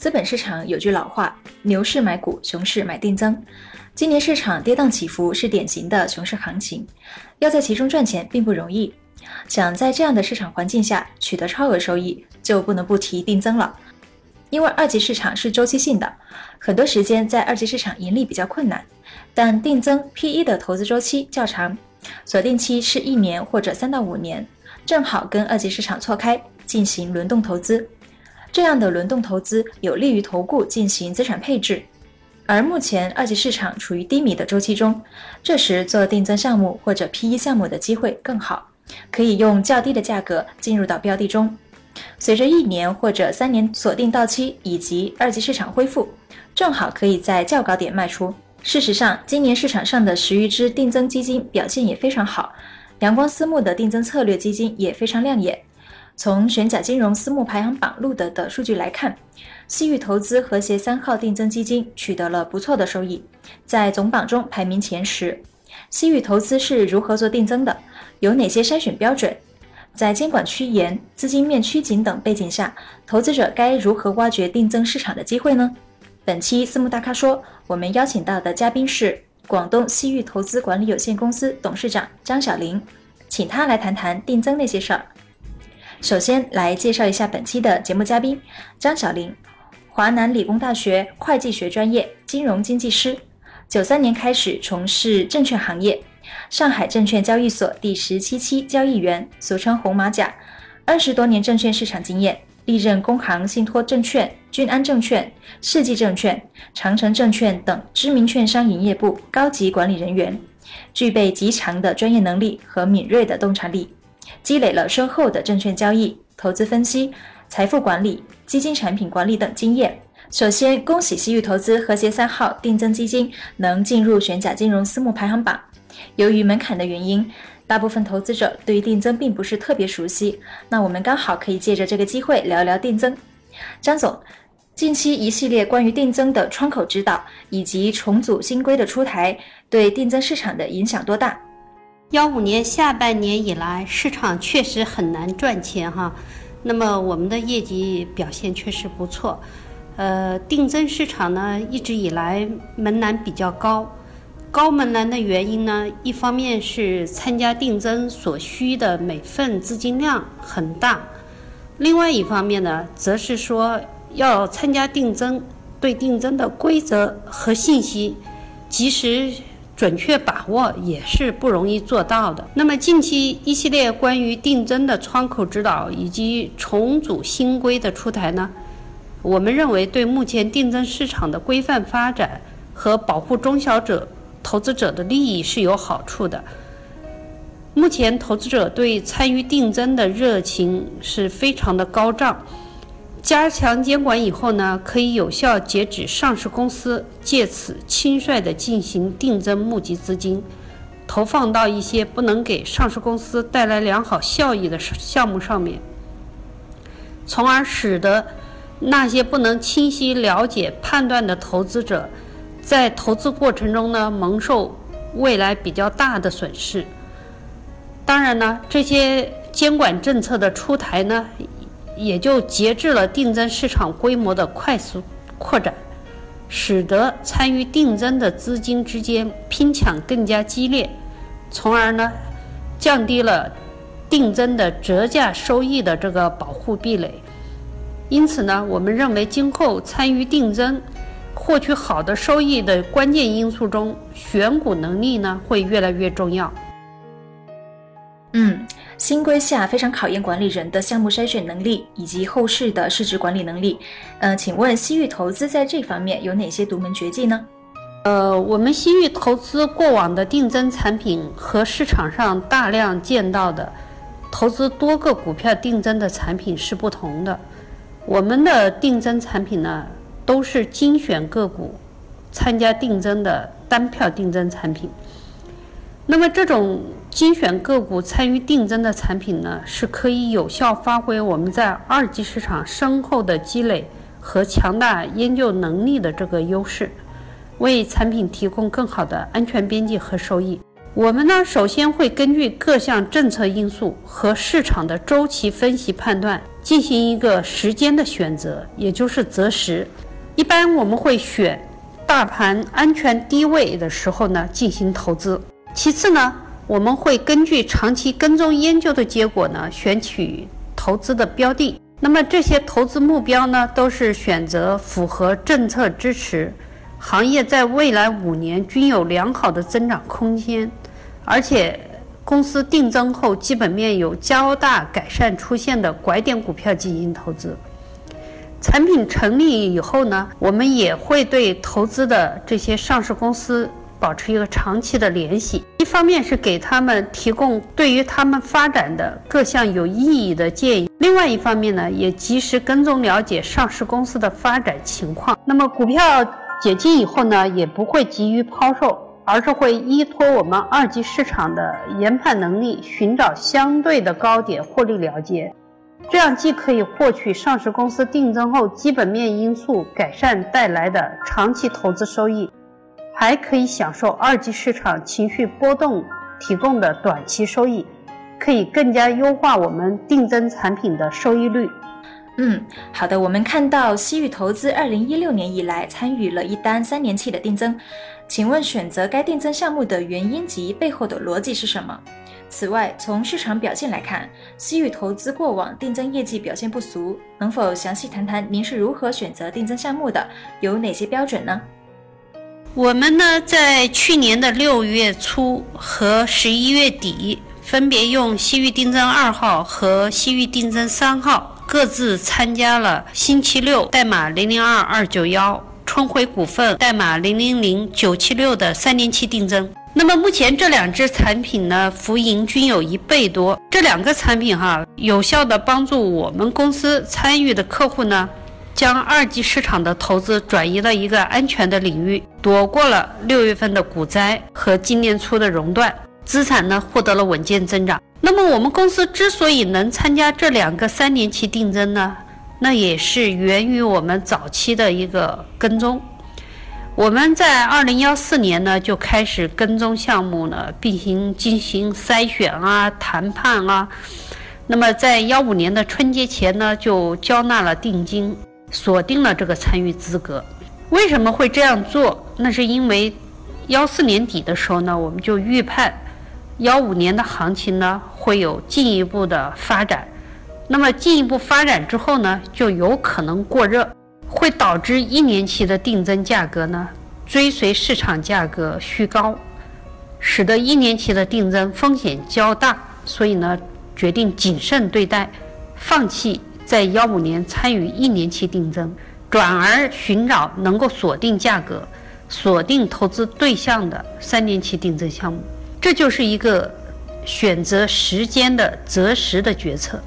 资本市场有句老话，牛市买股，熊市买定增。今年市场跌宕起伏，是典型的熊市行情，要在其中赚钱并不容易。想在这样的市场环境下取得超额收益，就不能不提定增了。因为二级市场是周期性的，很多时间在二级市场盈利比较困难，但定增 PE 的投资周期较长，锁定期是一年或者三到五年，正好跟二级市场错开，进行轮动投资。这样的轮动投资有利于投顾进行资产配置，而目前二级市场处于低迷的周期中，这时做定增项目或者 PE 项目的机会更好，可以用较低的价格进入到标的中。随着一年或者三年锁定到期以及二级市场恢复，正好可以在较高点卖出。事实上，今年市场上的十余只定增基金表现也非常好，阳光私募的定增策略基金也非常亮眼。从玄甲金融私募排行榜录得的数据来看，西域投资和谐三号定增基金取得了不错的收益，在总榜中排名前十。西域投资是如何做定增的？有哪些筛选标准？在监管趋严、资金面趋紧等背景下，投资者该如何挖掘定增市场的机会呢？本期私募大咖说，我们邀请到的嘉宾是广东西域投资管理有限公司董事长张小林，请他来谈谈定增那些事儿。首先来介绍一下本期的节目嘉宾张小林，华南理工大学会计学专业，金融经济师，九三年开始从事证券行业，上海证券交易所第十七期交易员，俗称红马甲，二十多年证券市场经验，历任工行信托证券、君安证券、世纪证券、长城证券等知名券商营业部高级管理人员，具备极强的专业能力和敏锐的洞察力。积累了深厚的证券交易、投资分析、财富管理、基金产品管理等经验。首先，恭喜西域投资和谐三号定增基金能进入玄甲金融私募排行榜。由于门槛的原因，大部分投资者对于定增并不是特别熟悉。那我们刚好可以借着这个机会聊聊定增。张总，近期一系列关于定增的窗口指导以及重组新规的出台，对定增市场的影响多大？幺五年下半年以来，市场确实很难赚钱哈。那么我们的业绩表现确实不错。呃，定增市场呢，一直以来门槛比较高。高门槛的原因呢，一方面是参加定增所需的每份资金量很大，另外一方面呢，则是说要参加定增，对定增的规则和信息及时。准确把握也是不容易做到的。那么近期一系列关于定增的窗口指导以及重组新规的出台呢，我们认为对目前定增市场的规范发展和保护中小者投资者的利益是有好处的。目前投资者对参与定增的热情是非常的高涨。加强监管以后呢，可以有效截止上市公司，借此轻率地进行定增募集资金，投放到一些不能给上市公司带来良好效益的项目上面，从而使得那些不能清晰了解判断的投资者，在投资过程中呢，蒙受未来比较大的损失。当然呢，这些监管政策的出台呢。也就节制了定增市场规模的快速扩展，使得参与定增的资金之间拼抢更加激烈，从而呢降低了定增的折价收益的这个保护壁垒。因此呢，我们认为今后参与定增获取好的收益的关键因素中，选股能力呢会越来越重要。新规下非常考验管理人的项目筛选能力以及后市的市值管理能力。呃，请问西域投资在这方面有哪些独门绝技呢？呃，我们西域投资过往的定增产品和市场上大量见到的投资多个股票定增的产品是不同的。我们的定增产品呢，都是精选个股，参加定增的单票定增产品。那么这种精选个股参与定增的产品呢，是可以有效发挥我们在二级市场深厚的积累和强大研究能力的这个优势，为产品提供更好的安全边际和收益。我们呢，首先会根据各项政策因素和市场的周期分析判断，进行一个时间的选择，也就是择时。一般我们会选大盘安全低位的时候呢进行投资。其次呢，我们会根据长期跟踪研究的结果呢，选取投资的标的。那么这些投资目标呢，都是选择符合政策支持、行业在未来五年均有良好的增长空间，而且公司定增后基本面有较大改善出现的拐点股票进行投资。产品成立以后呢，我们也会对投资的这些上市公司。保持一个长期的联系，一方面是给他们提供对于他们发展的各项有意义的建议，另外一方面呢，也及时跟踪了解上市公司的发展情况。那么股票解禁以后呢，也不会急于抛售，而是会依托我们二级市场的研判能力，寻找相对的高点获利了结。这样既可以获取上市公司定增后基本面因素改善带来的长期投资收益。还可以享受二级市场情绪波动提供的短期收益，可以更加优化我们定增产品的收益率。嗯，好的。我们看到西域投资二零一六年以来参与了一单三年期的定增，请问选择该定增项目的原因及背后的逻辑是什么？此外，从市场表现来看，西域投资过往定增业绩表现不俗，能否详细谈谈您是如何选择定增项目的？有哪些标准呢？我们呢，在去年的六月初和十一月底，分别用西域定增二号和西域定增三号各自参加了星期六代码零零二二九幺、春晖股份代码零零零九七六的三年期定增。那么目前这两只产品呢，浮盈均有一倍多。这两个产品哈，有效的帮助我们公司参与的客户呢。将二级市场的投资转移到一个安全的领域，躲过了六月份的股灾和今年初的熔断，资产呢获得了稳健增长。那么我们公司之所以能参加这两个三年期定增呢，那也是源于我们早期的一个跟踪。我们在二零幺四年呢就开始跟踪项目呢，并行进行筛选啊、谈判啊。那么在幺五年的春节前呢，就交纳了定金。锁定了这个参与资格，为什么会这样做？那是因为幺四年底的时候呢，我们就预判幺五年的行情呢会有进一步的发展。那么进一步发展之后呢，就有可能过热，会导致一年期的定增价格呢追随市场价格虚高，使得一年期的定增风险较大。所以呢，决定谨慎对待，放弃。在幺五年参与一年期定增，转而寻找能够锁定价格、锁定投资对象的三年期定增项目，这就是一个选择时间的择时的决策。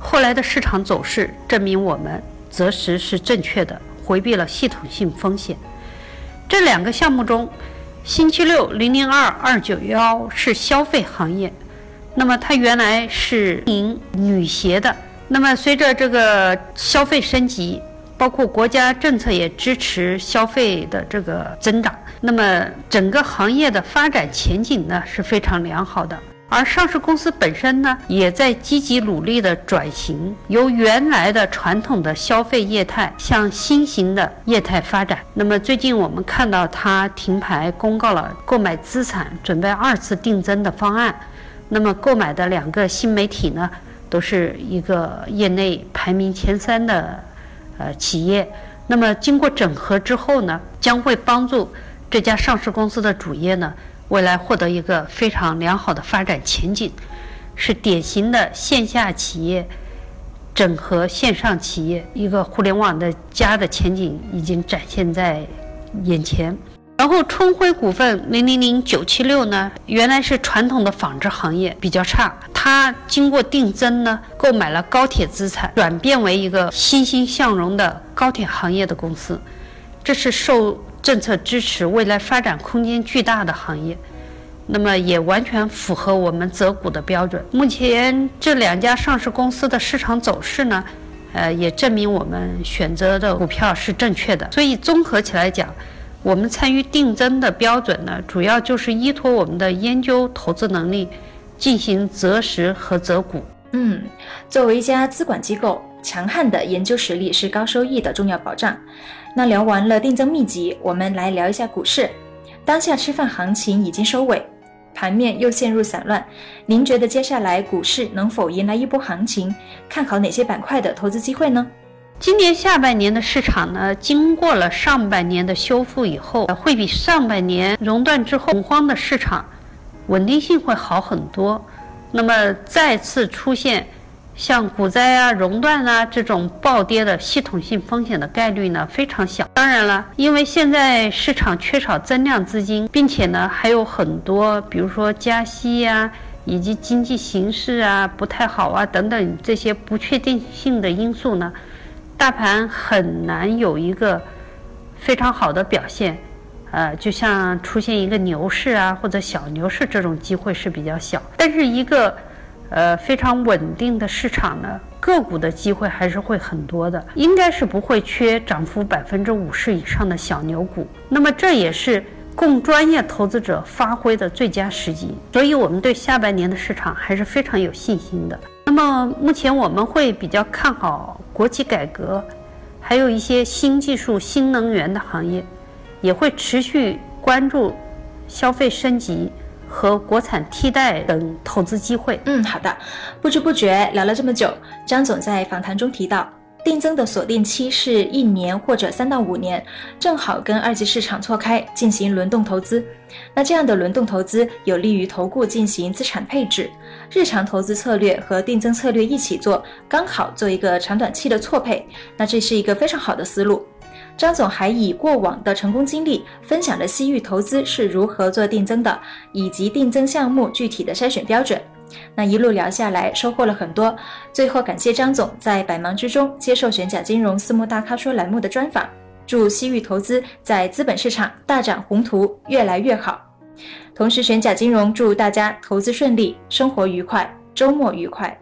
后来的市场走势证明，我们择时是正确的，回避了系统性风险。这两个项目中，星期六零零二二九幺是消费行业，那么它原来是营女鞋的。那么，随着这个消费升级，包括国家政策也支持消费的这个增长，那么整个行业的发展前景呢是非常良好的。而上市公司本身呢，也在积极努力的转型，由原来的传统的消费业态向新型的业态发展。那么最近我们看到它停牌公告了购买资产准备二次定增的方案，那么购买的两个新媒体呢？都是一个业内排名前三的呃企业，那么经过整合之后呢，将会帮助这家上市公司的主业呢，未来获得一个非常良好的发展前景，是典型的线下企业整合线上企业，一个互联网的家的前景已经展现在眼前。然后春晖股份零零零九七六呢，原来是传统的纺织行业比较差，它经过定增呢，购买了高铁资产，转变为一个欣欣向荣的高铁行业的公司。这是受政策支持、未来发展空间巨大的行业。那么也完全符合我们择股的标准。目前这两家上市公司的市场走势呢，呃，也证明我们选择的股票是正确的。所以综合起来讲，我们参与定增的标准呢，主要就是依托我们的研究投资能力，进行择时和择股。嗯，作为一家资管机构，强悍的研究实力是高收益的重要保障。那聊完了定增秘籍，我们来聊一下股市。当下吃饭行情已经收尾。盘面又陷入散乱，您觉得接下来股市能否迎来一波行情？看好哪些板块的投资机会呢？今年下半年的市场呢，经过了上半年的修复以后，会比上半年熔断之后恐慌的市场稳定性会好很多。那么再次出现。像股灾啊、熔断啊这种暴跌的系统性风险的概率呢非常小。当然了，因为现在市场缺少增量资金，并且呢还有很多，比如说加息呀，以及经济形势啊不太好啊等等这些不确定性的因素呢，大盘很难有一个非常好的表现。呃，就像出现一个牛市啊或者小牛市这种机会是比较小。但是一个呃，非常稳定的市场呢，个股的机会还是会很多的，应该是不会缺涨幅百分之五十以上的小牛股。那么这也是供专业投资者发挥的最佳时机，所以我们对下半年的市场还是非常有信心的。那么目前我们会比较看好国企改革，还有一些新技术、新能源的行业，也会持续关注消费升级。和国产替代等投资机会。嗯，好的。不知不觉聊了这么久，张总在访谈中提到，定增的锁定期是一年或者三到五年，正好跟二级市场错开，进行轮动投资。那这样的轮动投资有利于投顾进行资产配置，日常投资策略和定增策略一起做，刚好做一个长短期的错配。那这是一个非常好的思路。张总还以过往的成功经历分享了西域投资是如何做定增的，以及定增项目具体的筛选标准。那一路聊下来，收获了很多。最后感谢张总在百忙之中接受玄甲金融私募大咖说栏目的专访。祝西域投资在资本市场大展宏图，越来越好。同时，玄甲金融祝大家投资顺利，生活愉快，周末愉快。